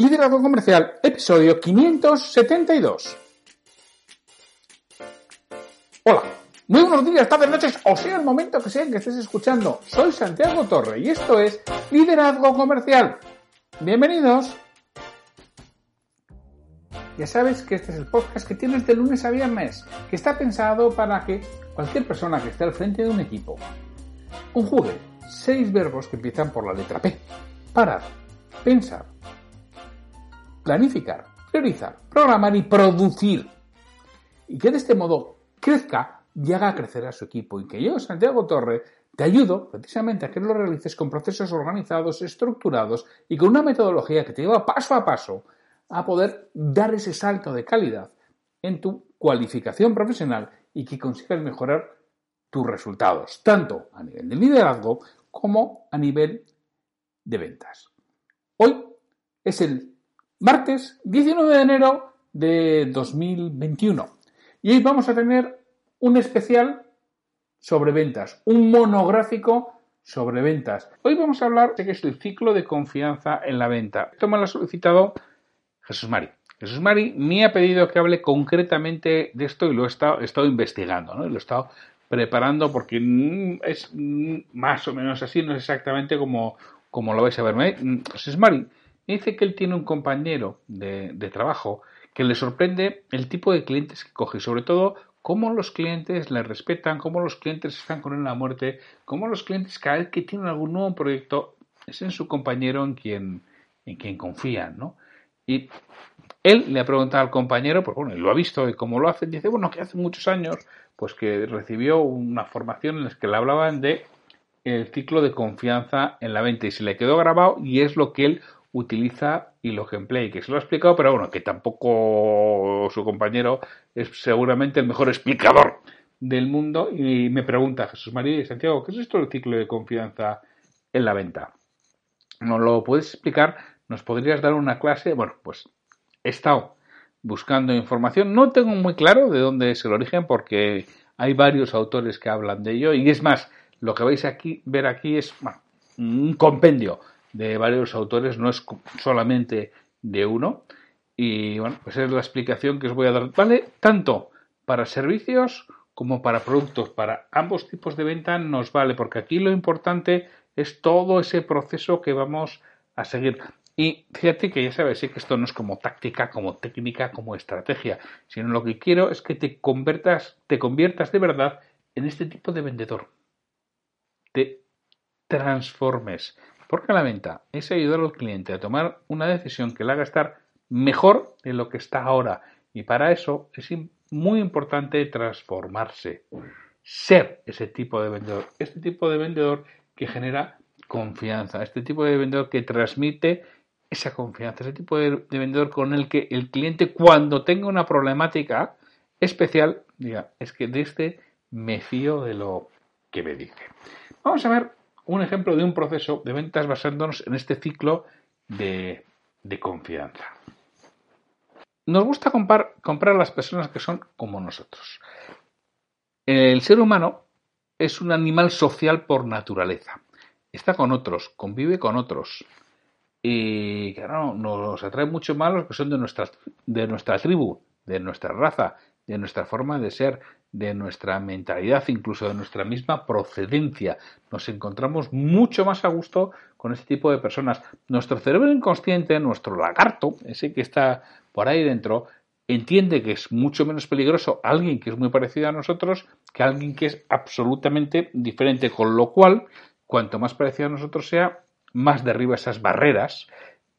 Liderazgo Comercial, episodio 572. Hola, muy buenos días, tardes, noches, o sea el momento que sea que estés escuchando. Soy Santiago Torre y esto es Liderazgo Comercial. Bienvenidos. Ya sabes que este es el podcast que tienes de lunes a viernes, que está pensado para que cualquier persona que esté al frente de un equipo conjugue seis verbos que empiezan por la letra P. Parar, pensar, planificar, priorizar, programar y producir. Y que de este modo crezca y haga crecer a su equipo. Y que yo, Santiago Torre, te ayudo precisamente a que lo realices con procesos organizados, estructurados y con una metodología que te lleva paso a paso a poder dar ese salto de calidad en tu cualificación profesional y que consigas mejorar tus resultados, tanto a nivel de liderazgo como a nivel de ventas. Hoy es el martes 19 de enero de 2021. Y hoy vamos a tener un especial sobre ventas, un monográfico sobre ventas. Hoy vamos a hablar de qué es el ciclo de confianza en la venta. Esto me lo ha solicitado Jesús Mari. Jesús Mari me ha pedido que hable concretamente de esto y lo he estado, investigando, ¿no? lo he estado preparando porque es más o menos así, no es exactamente como, como lo vais a ver. Jesús Mari dice que él tiene un compañero de, trabajo que le sorprende el tipo de clientes que coge sobre todo cómo los clientes le respetan, cómo los clientes están con él a muerte, cómo los clientes cada vez que tienen algún nuevo proyecto es en su compañero en quien, en quien confían, ¿no? Y él le ha preguntado al compañero, pues bueno, lo ha visto y cómo lo hace, dice, bueno, que hace muchos años, pues que recibió una formación en la que le hablaban de el ciclo de confianza en la venta y se le quedó grabado y es lo que él utiliza y lo que se lo ha explicado, pero bueno, que tampoco su compañero es seguramente el mejor explicador del mundo y me pregunta Jesús María y Santiago, ¿qué es esto del ciclo de confianza en la venta? ¿Nos lo puedes explicar? ¿Nos podrías dar una clase? Bueno, pues he estado buscando información, no tengo muy claro de dónde es el origen porque hay varios autores que hablan de ello y es más, lo que vais aquí ver aquí es un compendio de varios autores, no es solamente de uno. Y bueno, pues es la explicación que os voy a dar. Vale tanto para servicios como para productos. Para ambos tipos de venta nos vale, porque aquí lo importante es todo ese proceso que vamos a seguir. Y fíjate que ya sabes, sí que esto no es como táctica, como técnica, como estrategia, sino lo que quiero es que te conviertas, te conviertas de verdad en este tipo de vendedor. Te transformes. Porque la venta es ayudar al cliente a tomar una decisión que le haga estar mejor de lo que está ahora. Y para eso es muy importante transformarse. Ser ese tipo de vendedor. Este tipo de vendedor que genera confianza. Este tipo de vendedor que transmite esa confianza. Ese tipo de, vendedor con el que el cliente cuando tenga una problemática especial diga, es que de este me fío de lo que me dice. Vamos a ver un ejemplo de un proceso de ventas basándonos en este ciclo de, confianza. Nos gusta comprar, comprar a las personas que son como nosotros. El ser humano es un animal social por naturaleza. Está con otros, convive con otros. Y claro, nos atrae mucho más los que son de de nuestra tribu, de nuestra raza, de nuestra forma de ser, de nuestra mentalidad, incluso de nuestra misma procedencia. Nos encontramos mucho más a gusto con este tipo de personas. Nuestro cerebro inconsciente, nuestro lagarto, ese que está por ahí dentro, entiende que es mucho menos peligroso alguien que es muy parecido a nosotros que alguien que es absolutamente diferente, con lo cual, cuanto más parecido a nosotros sea, más derriba esas barreras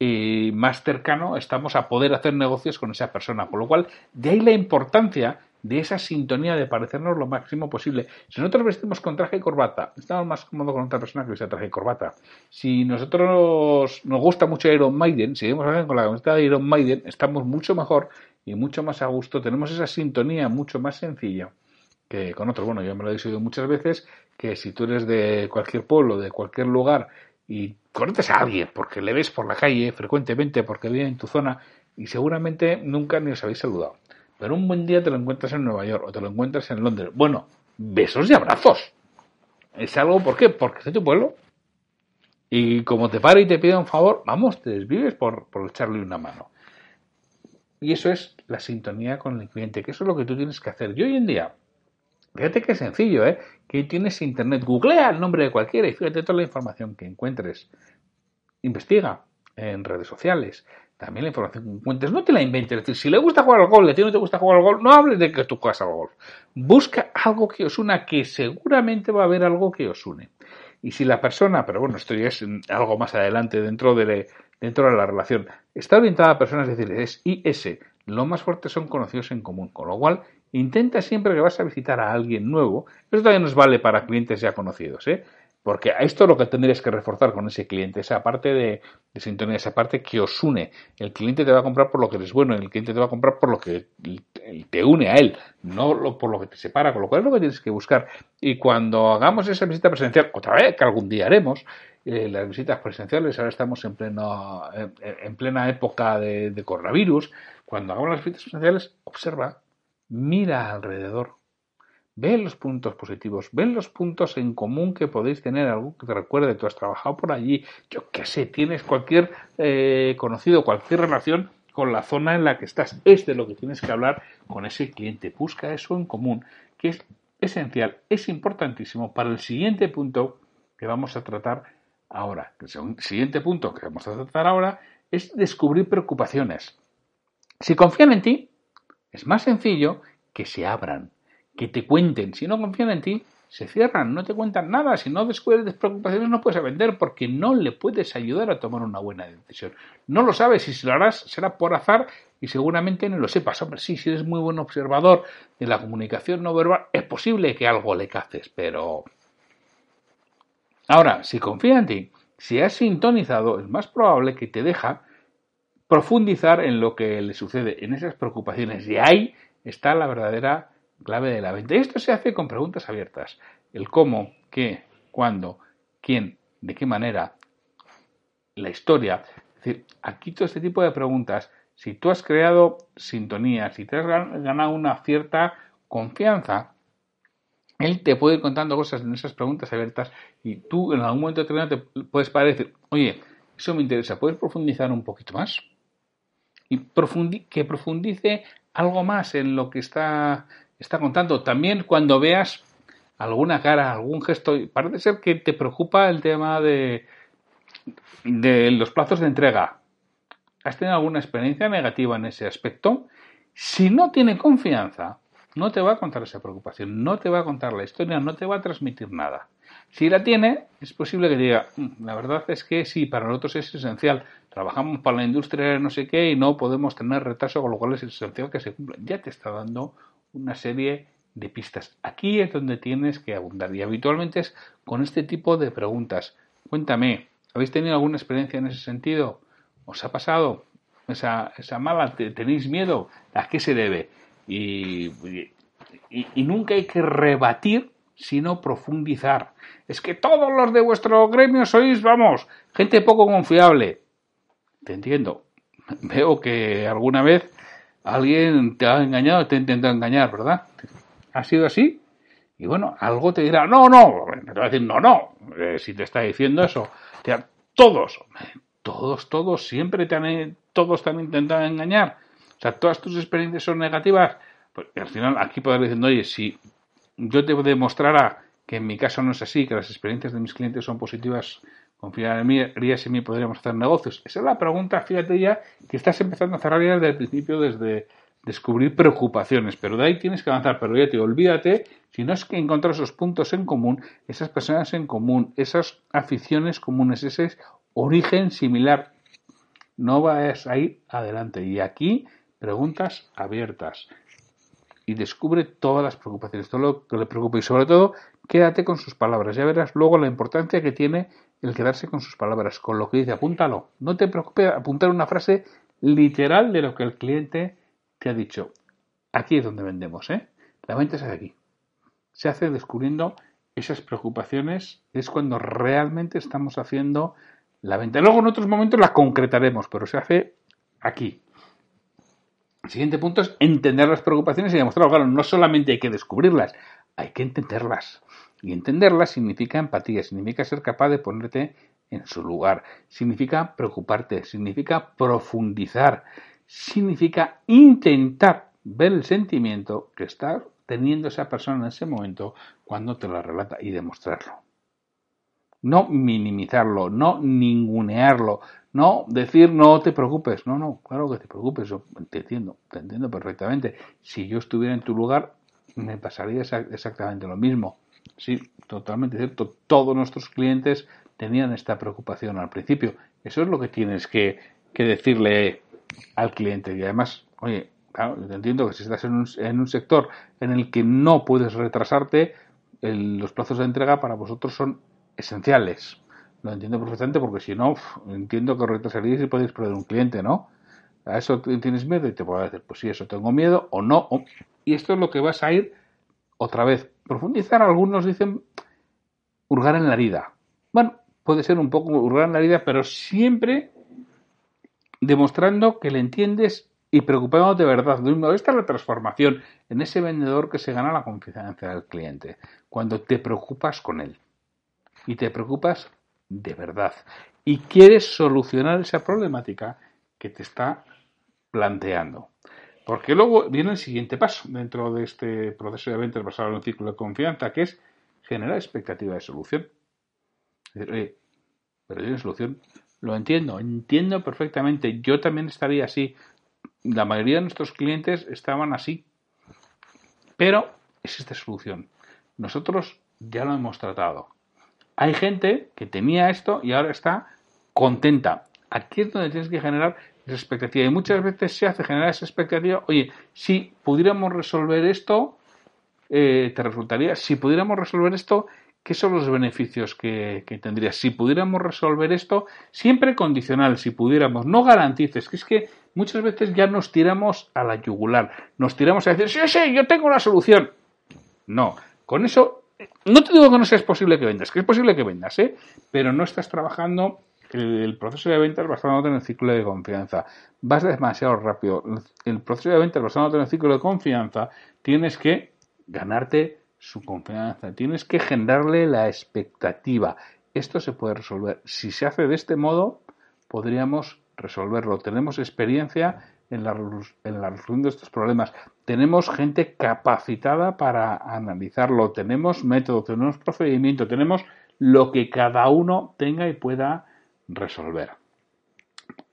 y más cercano estamos a poder hacer negocios con esa persona. Con lo cual, de ahí la importancia de esa sintonía de parecernos lo máximo posible. Si nosotros vestimos con traje y corbata, estamos más cómodos con otra persona que viste traje y corbata. Si nosotros nos gusta mucho Iron Maiden, si vemos a alguien con la camiseta de Iron Maiden, estamos mucho mejor y mucho más a gusto. Tenemos esa sintonía mucho más sencilla que con otros. Bueno, yo me lo he dicho muchas veces que si tú eres de cualquier pueblo, de cualquier lugar y conoces a alguien porque le ves por la calle frecuentemente, porque vive en tu zona y seguramente nunca ni os habéis saludado. Pero un buen día te lo encuentras en Nueva York o te lo encuentras en Londres. Bueno, besos y abrazos. Es algo, ¿por qué? Porque es de tu pueblo. Y como te para y te pide un favor, vamos, te desvives por, por echarle una mano. Y eso es la sintonía con el cliente, que eso es lo que tú tienes que hacer. Y hoy en día, fíjate que sencillo, ¿eh? Que tienes internet, googlea el nombre de cualquiera y fíjate toda la información que encuentres. Investiga en redes sociales, también la información que encuentres, no te la inventes. Es decir, si le gusta jugar al golf, a ti no te gusta jugar al golf, no hables de que tú juegas al golf. Busca algo que os una, que seguramente va a haber algo que os une. Y si la persona, pero bueno, esto ya es algo más adelante dentro de, dentro de la relación, está orientada a personas, es decir, es IS, lo más fuerte son conocidos en común, con lo cual intenta siempre que vas a visitar a alguien nuevo, eso también nos vale para clientes ya conocidos, ¿eh? Porque esto es lo que tendrías que reforzar con ese cliente, esa parte de, sintonía, esa parte que os une. El cliente te va a comprar por lo que eres bueno, el cliente te va a comprar por lo que te une a él, no por lo que te separa, con lo cual es lo que tienes que buscar. Y cuando hagamos esa visita presencial, otra vez, que algún día haremos, eh, las visitas presenciales, ahora estamos en, pleno, en, plena época de, de coronavirus, cuando hagamos las visitas presenciales, observa, mira alrededor, Ve los puntos positivos, ve los puntos en común que podéis tener, algo que te recuerde, tú has trabajado por allí, yo qué sé, tienes cualquier eh, conocido, cualquier relación con la zona en la que estás. Es de lo que tienes que hablar con ese cliente. Busca eso en común, que es esencial, es importantísimo para el siguiente punto que vamos a tratar ahora. El siguiente punto que vamos a tratar ahora es descubrir preocupaciones. Si confían en ti, es más sencillo que se abran que te cuenten. Si no confían en ti, se cierran, no te cuentan nada. Si no descubres preocupaciones, no puedes vender porque no le puedes ayudar a tomar una buena decisión. No lo sabes y si lo harás será por azar y seguramente no lo sepas. Hombre, sí, si eres muy buen observador de la comunicación no verbal, es posible que algo le caces, pero. Ahora, si confía en ti, si has sintonizado, es más probable que te deja profundizar en lo que le sucede, en esas preocupaciones. Y ahí está la verdadera clave de la venta. Esto se hace con preguntas abiertas. El cómo, qué, cuándo, quién, de qué manera, la historia. Es decir, aquí todo este tipo de preguntas, si tú has creado sintonía, si te has ganado una cierta confianza, él te puede ir contando cosas en esas preguntas abiertas y tú en algún momento determinado te puedes parecer, oye, eso me interesa, ¿puedes profundizar un poquito más? Y que profundice algo más en lo que está está contando. También cuando veas alguna cara, algún gesto, parece ser que te preocupa el tema de, de los plazos de entrega. ¿Has tenido alguna experiencia negativa en ese aspecto? Si no tiene confianza, no te va a contar esa preocupación, no te va a contar la historia, no te va a transmitir nada. Si la tiene, es posible que diga, mm, la verdad es que sí, para nosotros es esencial. Trabajamos para la industria no sé qué y no podemos tener retraso, con lo cual es esencial que se cumpla. Ya te está dando una serie de pistas. Aquí es donde tienes que abundar y habitualmente es con este tipo de preguntas. Cuéntame, ¿habéis tenido alguna experiencia en ese sentido? ¿Os ha pasado esa, esa mala? ¿Tenéis miedo? ¿A qué se debe? Y, y, nunca hay que rebatir, sino profundizar. Es que todos los de vuestro gremio sois, vamos, gente poco confiable. Te entiendo. Veo que alguna vez alguien te ha engañado, te ha intentado engañar, ¿verdad? ¿Ha sido así? Y bueno, algo te dirá, no, no, te va a decir, no, no, eh, si te está diciendo eso, todos, todos, todos, siempre te han, todos te han intentado engañar. O sea, todas tus experiencias son negativas. Pues al final aquí podrás decir, oye, si yo te demostrara que en mi caso no es así, que las experiencias de mis clientes son positivas confiar en mí, harías en mí, podríamos hacer negocios. Esa es la pregunta, fíjate ya, que estás empezando a cerrar ya desde el principio, desde descubrir preocupaciones, pero de ahí tienes que avanzar, pero ya te olvídate, si no es que encontrar esos puntos en común, esas personas en común, esas aficiones comunes, ese origen similar, no vas a ir adelante. Y aquí, preguntas abiertas. y descubre todas las preocupaciones, todo lo que le preocupa y sobre todo quédate con sus palabras. Ya verás luego la importancia que tiene el quedarse con sus palabras, con lo que dice, apúntalo. No te preocupes apuntar una frase literal de lo que el cliente te ha dicho. Aquí es donde vendemos, ¿eh? La venta hace aquí. Se hace descubriendo esas preocupaciones, es cuando realmente estamos haciendo la venta. Luego en otros momentos la concretaremos, pero se hace aquí. El siguiente punto es entender las preocupaciones y demostrarlo. Claro, no solamente hay que descubrirlas, hay que entenderlas. Y entenderlas significa empatía, significa ser capaz de ponerte en su lugar, significa preocuparte, significa profundizar, significa intentar ver el sentimiento que está teniendo esa persona en ese momento cuando te lo relata y demostrarlo. No minimizarlo, no ningunearlo, no decir no te preocupes. No, no, claro que te preocupes, yo te entiendo, te entiendo perfectamente. Si yo estuviera en tu lugar, me pasaría exactamente lo mismo. Sí, totalmente cierto. Todos nuestros clientes tenían esta preocupación al principio. Eso es lo que tienes que, decirle al cliente. Y además, oye, claro, yo te entiendo que si estás en un, en un sector en el que no puedes retrasarte, los plazos de entrega para vosotros son esenciales. Lo entiendo perfectamente porque si no, entiendo que retrasaríais y podéis perder un cliente, ¿no? ¿A eso tienes miedo? Y te puedo decir, pues sí, eso tengo miedo o no. Y esto es lo que vas a ir otra vez. Profundizar, algunos dicen hurgar en la herida. Bueno, puede ser un poco hurgar en la herida, pero siempre demostrando que le entiendes y preocupado de verdad. Esta es la transformación en ese vendedor que se gana la confianza del cliente. Cuando te preocupas con él y te preocupas de verdad y quieres solucionar esa problemática que te está planteando. Porque luego viene el siguiente paso dentro de este proceso de ventas basado en un ciclo de confianza, que es generar expectativa de solución. Oye, pero tiene solución. Lo entiendo, entiendo perfectamente. Yo también estaría así. La mayoría de nuestros clientes estaban así. Pero existe solución. Nosotros ya lo hemos tratado. Hay gente que tenía esto y ahora está contenta. Aquí es donde tienes que generar esa expectativa. Y muchas veces se hace generar esa expectativa, oye, si pudiéramos resolver esto, eh, te resultaría, si pudiéramos resolver esto, ¿qué son los beneficios que, que tendrías? Si pudiéramos resolver esto, siempre condicional, si pudiéramos, no garantices, que es que muchas veces ya nos tiramos a la yugular, nos tiramos a decir, sí, sí, yo tengo la solución. No, con eso no te digo que no sea posible que vendas, que es posible que vendas, ¿eh? pero no estás trabajando el, proceso de ventas basándote en el ciclo de confianza. Vas demasiado rápido. El proceso de ventas basándote en el ciclo de confianza, tienes que ganarte su confianza, tienes que generarle la expectativa. Esto se puede resolver. Si se hace de este modo, podríamos resolverlo. Tenemos experiencia en la, en la resolución de estos problemas. Tenemos gente capacitada para analizarlo, tenemos método, tenemos procedimiento, tenemos lo que cada uno tenga y pueda resolver.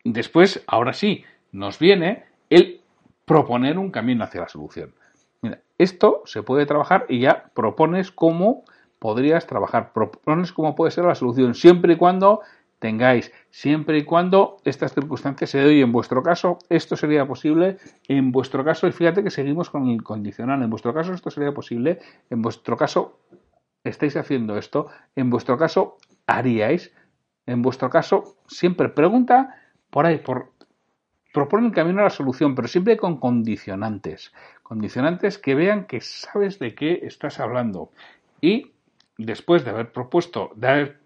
Después, ahora sí, nos viene el proponer un camino hacia la solución. Mira, esto se puede trabajar y ya propones cómo podrías trabajar, propones cómo puede ser la solución, siempre y cuando tengáis, siempre y cuando estas circunstancias se den. Y en vuestro caso, esto sería posible. En vuestro caso, y fíjate que seguimos con el condicional. En vuestro caso, esto sería posible. En vuestro caso, estáis haciendo esto. En vuestro caso, haríais. En vuestro caso, siempre pregunta por ahí, por propone el camino a la solución, pero siempre con condicionantes. Condicionantes que vean que sabes de qué estás hablando. Y después de haber propuesto, de haber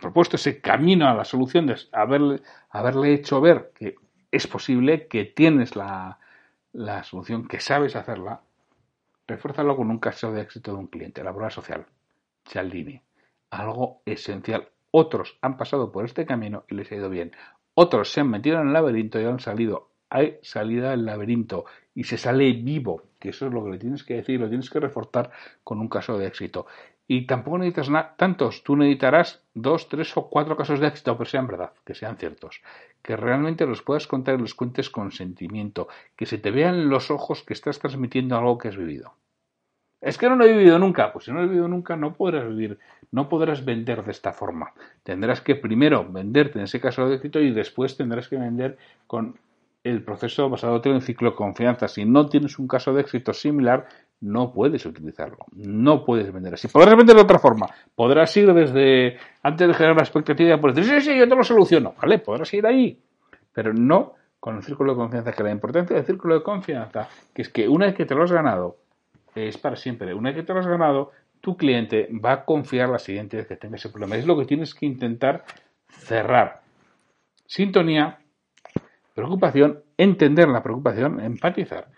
propuesto ese camino a la solución, de haberle, haberle hecho ver que es posible, que tienes la, la solución, que sabes hacerla, refuérzalo con un caso de éxito de un cliente, la prueba social, Cialdini. Algo esencial. Otros han pasado por este camino y les ha ido bien. Otros se han metido en el laberinto y han salido. Hay salida del laberinto y se sale vivo, que eso es lo que le tienes que decir, lo tienes que reforzar con un caso de éxito. Y tampoco necesitas tantos, tú necesitarás dos, tres o cuatro casos de éxito, pero sean verdad, que sean ciertos, que realmente los puedas contar y los cuentes con sentimiento, que se te vean los ojos que estás transmitiendo algo que has vivido. Es que no lo he vivido nunca, pues si no lo he vivido nunca no podrás vivir, no podrás vender de esta forma. Tendrás que primero venderte en ese caso de éxito y después tendrás que vender con el proceso basado en un ciclo de confianza. Si no tienes un caso de éxito similar, no puedes utilizarlo. No puedes vender así. Podrás vender de otra forma. Podrás ir desde, antes de generar la expectativa, pues decir, sí, sí, yo te lo soluciono. Vale, podrás ir ahí. Pero no con el círculo de confianza, que la importancia del círculo de confianza, que es que una vez que te lo has ganado, es para siempre. Una vez que te lo has ganado, tu cliente va a confiar la siguiente vez que tenga ese problema. Es lo que tienes que intentar cerrar. Sintonía, preocupación, entender la preocupación, empatizar,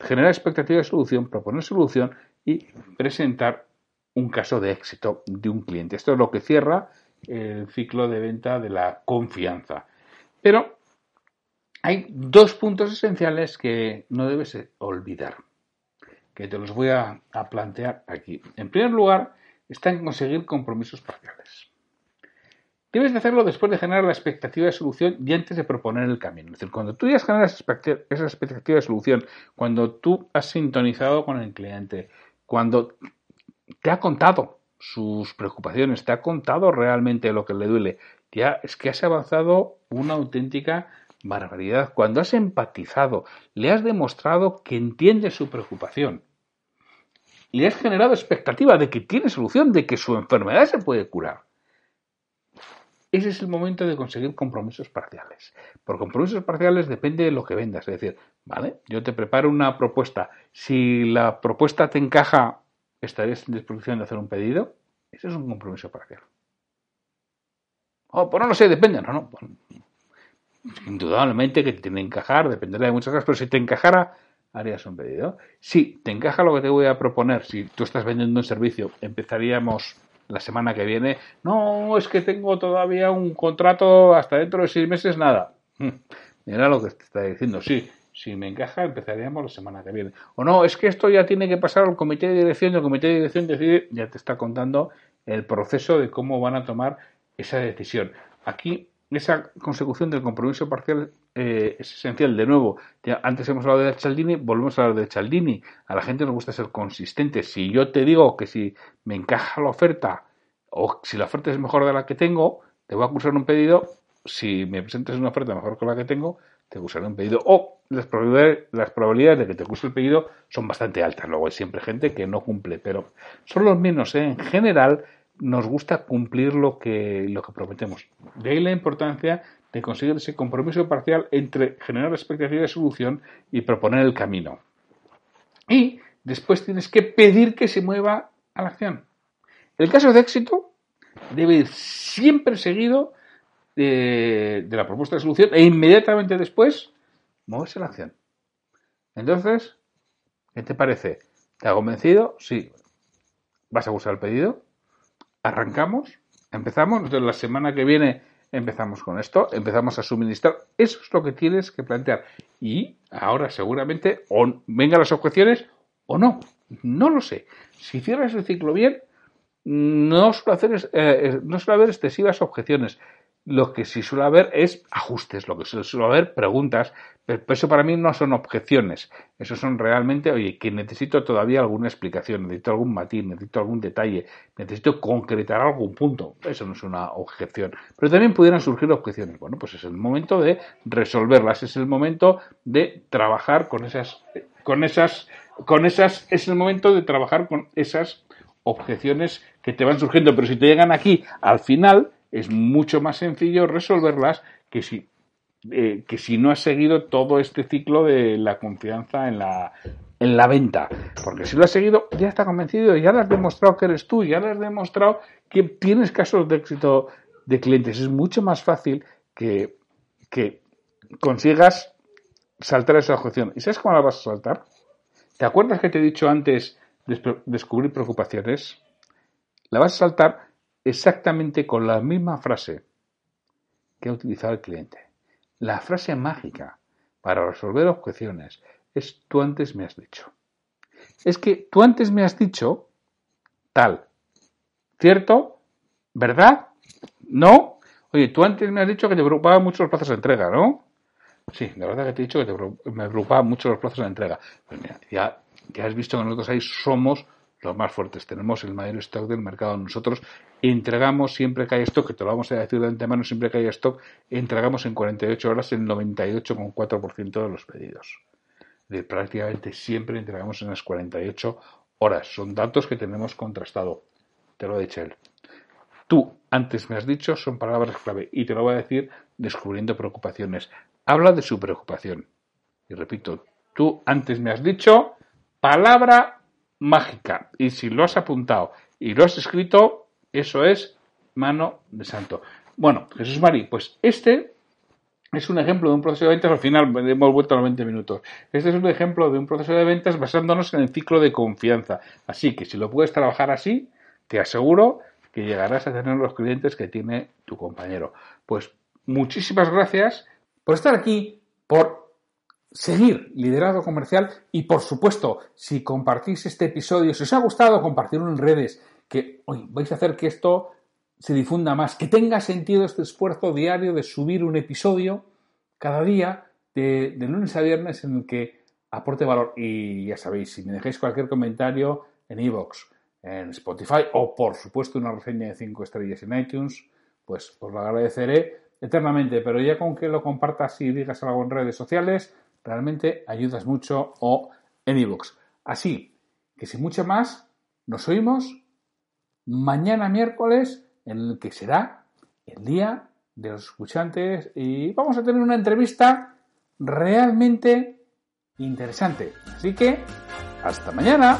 generar expectativa de solución, proponer solución y presentar un caso de éxito de un cliente. Esto es lo que cierra el ciclo de venta de la confianza. Pero hay dos puntos esenciales que no debes olvidar que te los voy a, plantear aquí. En primer lugar, está en conseguir compromisos parciales. Debes de hacerlo después de generar la expectativa de solución y antes de proponer el camino. Es decir, cuando tú ya has generado esa expectativa de solución, cuando tú has sintonizado con el cliente, cuando te ha contado sus preocupaciones, te ha contado realmente lo que le duele, ya es que has avanzado una auténtica barbaridad. Cuando has empatizado, le has demostrado que entiendes su preocupación le has generado expectativa de que tiene solución, de que su enfermedad se puede curar. Ese es el momento de conseguir compromisos parciales. Por compromisos parciales depende de lo que vendas. Es decir, vale, yo te preparo una propuesta. Si la propuesta te encaja, ¿estarías en disposición de hacer un pedido? Ese es un compromiso parcial. Oh, pues no lo sé, depende. No, no. indudablemente que te tiene que encajar, dependerá de muchas cosas, pero si te encajara, harías un pedido. Si te encaja lo que te voy a proponer, si tú estás vendiendo un servicio, empezaríamos la semana que viene. No, es que tengo todavía un contrato hasta dentro de seis meses, nada. Hmm, mira lo que te está diciendo, sí. Si me encaja, empezaríamos la semana que viene. O no, es que esto ya tiene que pasar al comité de dirección y el comité de dirección decide, ya te está contando el proceso de cómo van a tomar esa decisión. Aquí esa consecución del compromiso parcial eh, es esencial. De nuevo, antes hemos hablado de Chaldini, volvemos a hablar de Chaldini. A la gente nos gusta ser consistente. Si yo te digo que si me encaja la oferta o si la oferta es mejor de la que tengo, te voy a cursar un pedido. Si me presentes una oferta mejor que la que tengo, te cursaré un pedido. O las probabilidades, las probabilidades de que te curse el pedido son bastante altas. Luego hay siempre gente que no cumple, pero son los menos. ¿eh? En general, nos gusta cumplir lo que, lo que prometemos. De ahí la importancia de conseguir ese compromiso parcial entre generar expectativa de solución y proponer el camino. Y después tienes que pedir que se mueva a la acción. El caso de éxito debe ir siempre seguido de, la propuesta de solución e inmediatamente después moverse a la acción. Entonces, ¿qué te parece? ¿Te ha convencido? Sí. ¿Vas a usar el pedido? Arrancamos, empezamos, entonces la semana que viene empezamos con esto, empezamos a suministrar. Eso es lo que tienes que plantear. Y ahora seguramente o vengan las objeciones o no. No lo sé. Si cierras el ciclo bien, no suele, hacer, eh, eh, no suele haber excesivas objeciones lo que sí suele haber es ajustes, lo que suele haber preguntas, pero eso para mí no son objeciones, eso son realmente, oye, que necesito todavía alguna explicación, necesito algún matiz, necesito algún detalle, necesito concretar algún punto, eso no es una objeción, pero también pudieran surgir objeciones, bueno, pues es el momento de resolverlas, es el momento de trabajar con esas, con esas, con esas, es el momento de trabajar con esas objeciones que te van surgiendo, pero si te llegan aquí al final, es mucho más sencillo resolverlas que si, eh, que si no has seguido todo este ciclo de la confianza en la, en la venta. Porque si lo has seguido, ya está convencido, ya le has demostrado que eres tú, ya le has demostrado que tienes casos de éxito de clientes. Es mucho más fácil que, que consigas saltar esa objeción. ¿Y sabes cómo la vas a saltar? ¿Te acuerdas que te he dicho antes de descubrir preocupaciones? La vas a saltar exactamente con la misma frase que ha utilizado el cliente. La frase mágica para resolver objeciones es tú antes me has dicho. Es que tú antes me has dicho tal. ¿Cierto? ¿Verdad? ¿No? Oye, tú antes me has dicho que te preocupaban mucho los plazos de entrega, ¿no? Sí, la verdad que te he dicho que me preocupaban mucho los plazos de entrega. Pues mira, ya, ya has visto que nosotros ahí somos los más fuertes. Tenemos el mayor stock del mercado. Nosotros entregamos siempre que hay stock, que te lo vamos a decir de antemano, siempre que hay stock, entregamos en 48 horas el 98,4% de los pedidos. De prácticamente siempre entregamos en las 48 horas. Son datos que tenemos contrastado. Te lo ha dicho él. Tú, antes me has dicho, son palabras clave y te lo voy a decir descubriendo preocupaciones. Habla de su preocupación. Y repito, tú antes me has dicho palabra mágica. Y si lo has apuntado y lo has escrito, eso es mano de santo. Bueno, Jesús Mari, pues este es un ejemplo de un proceso de ventas, al final hemos vuelto a los 20 minutos. Este es un ejemplo de un proceso de ventas basándonos en el ciclo de confianza. Así que si lo puedes trabajar así, te aseguro que llegarás a tener los clientes que tiene tu compañero. Pues muchísimas gracias por estar aquí, por seguir liderazgo comercial y por supuesto, si compartís este episodio, si os ha gustado, compartirlo en redes, que hoy vais a hacer que esto se difunda más, que tenga sentido este esfuerzo diario de subir un episodio cada día de, lunes a viernes en el que aporte valor. Y ya sabéis, si me dejáis cualquier comentario en iVoox, en Spotify o por supuesto una reseña de 5 estrellas en iTunes, pues os lo agradeceré eternamente. Pero ya con que lo compartas y digas algo en redes sociales, realmente ayudas mucho o en iVoox. Así que sin mucho más, nos oímos mañana miércoles en el que será el día de los escuchantes y vamos a tener una entrevista realmente interesante. Así que, hasta mañana.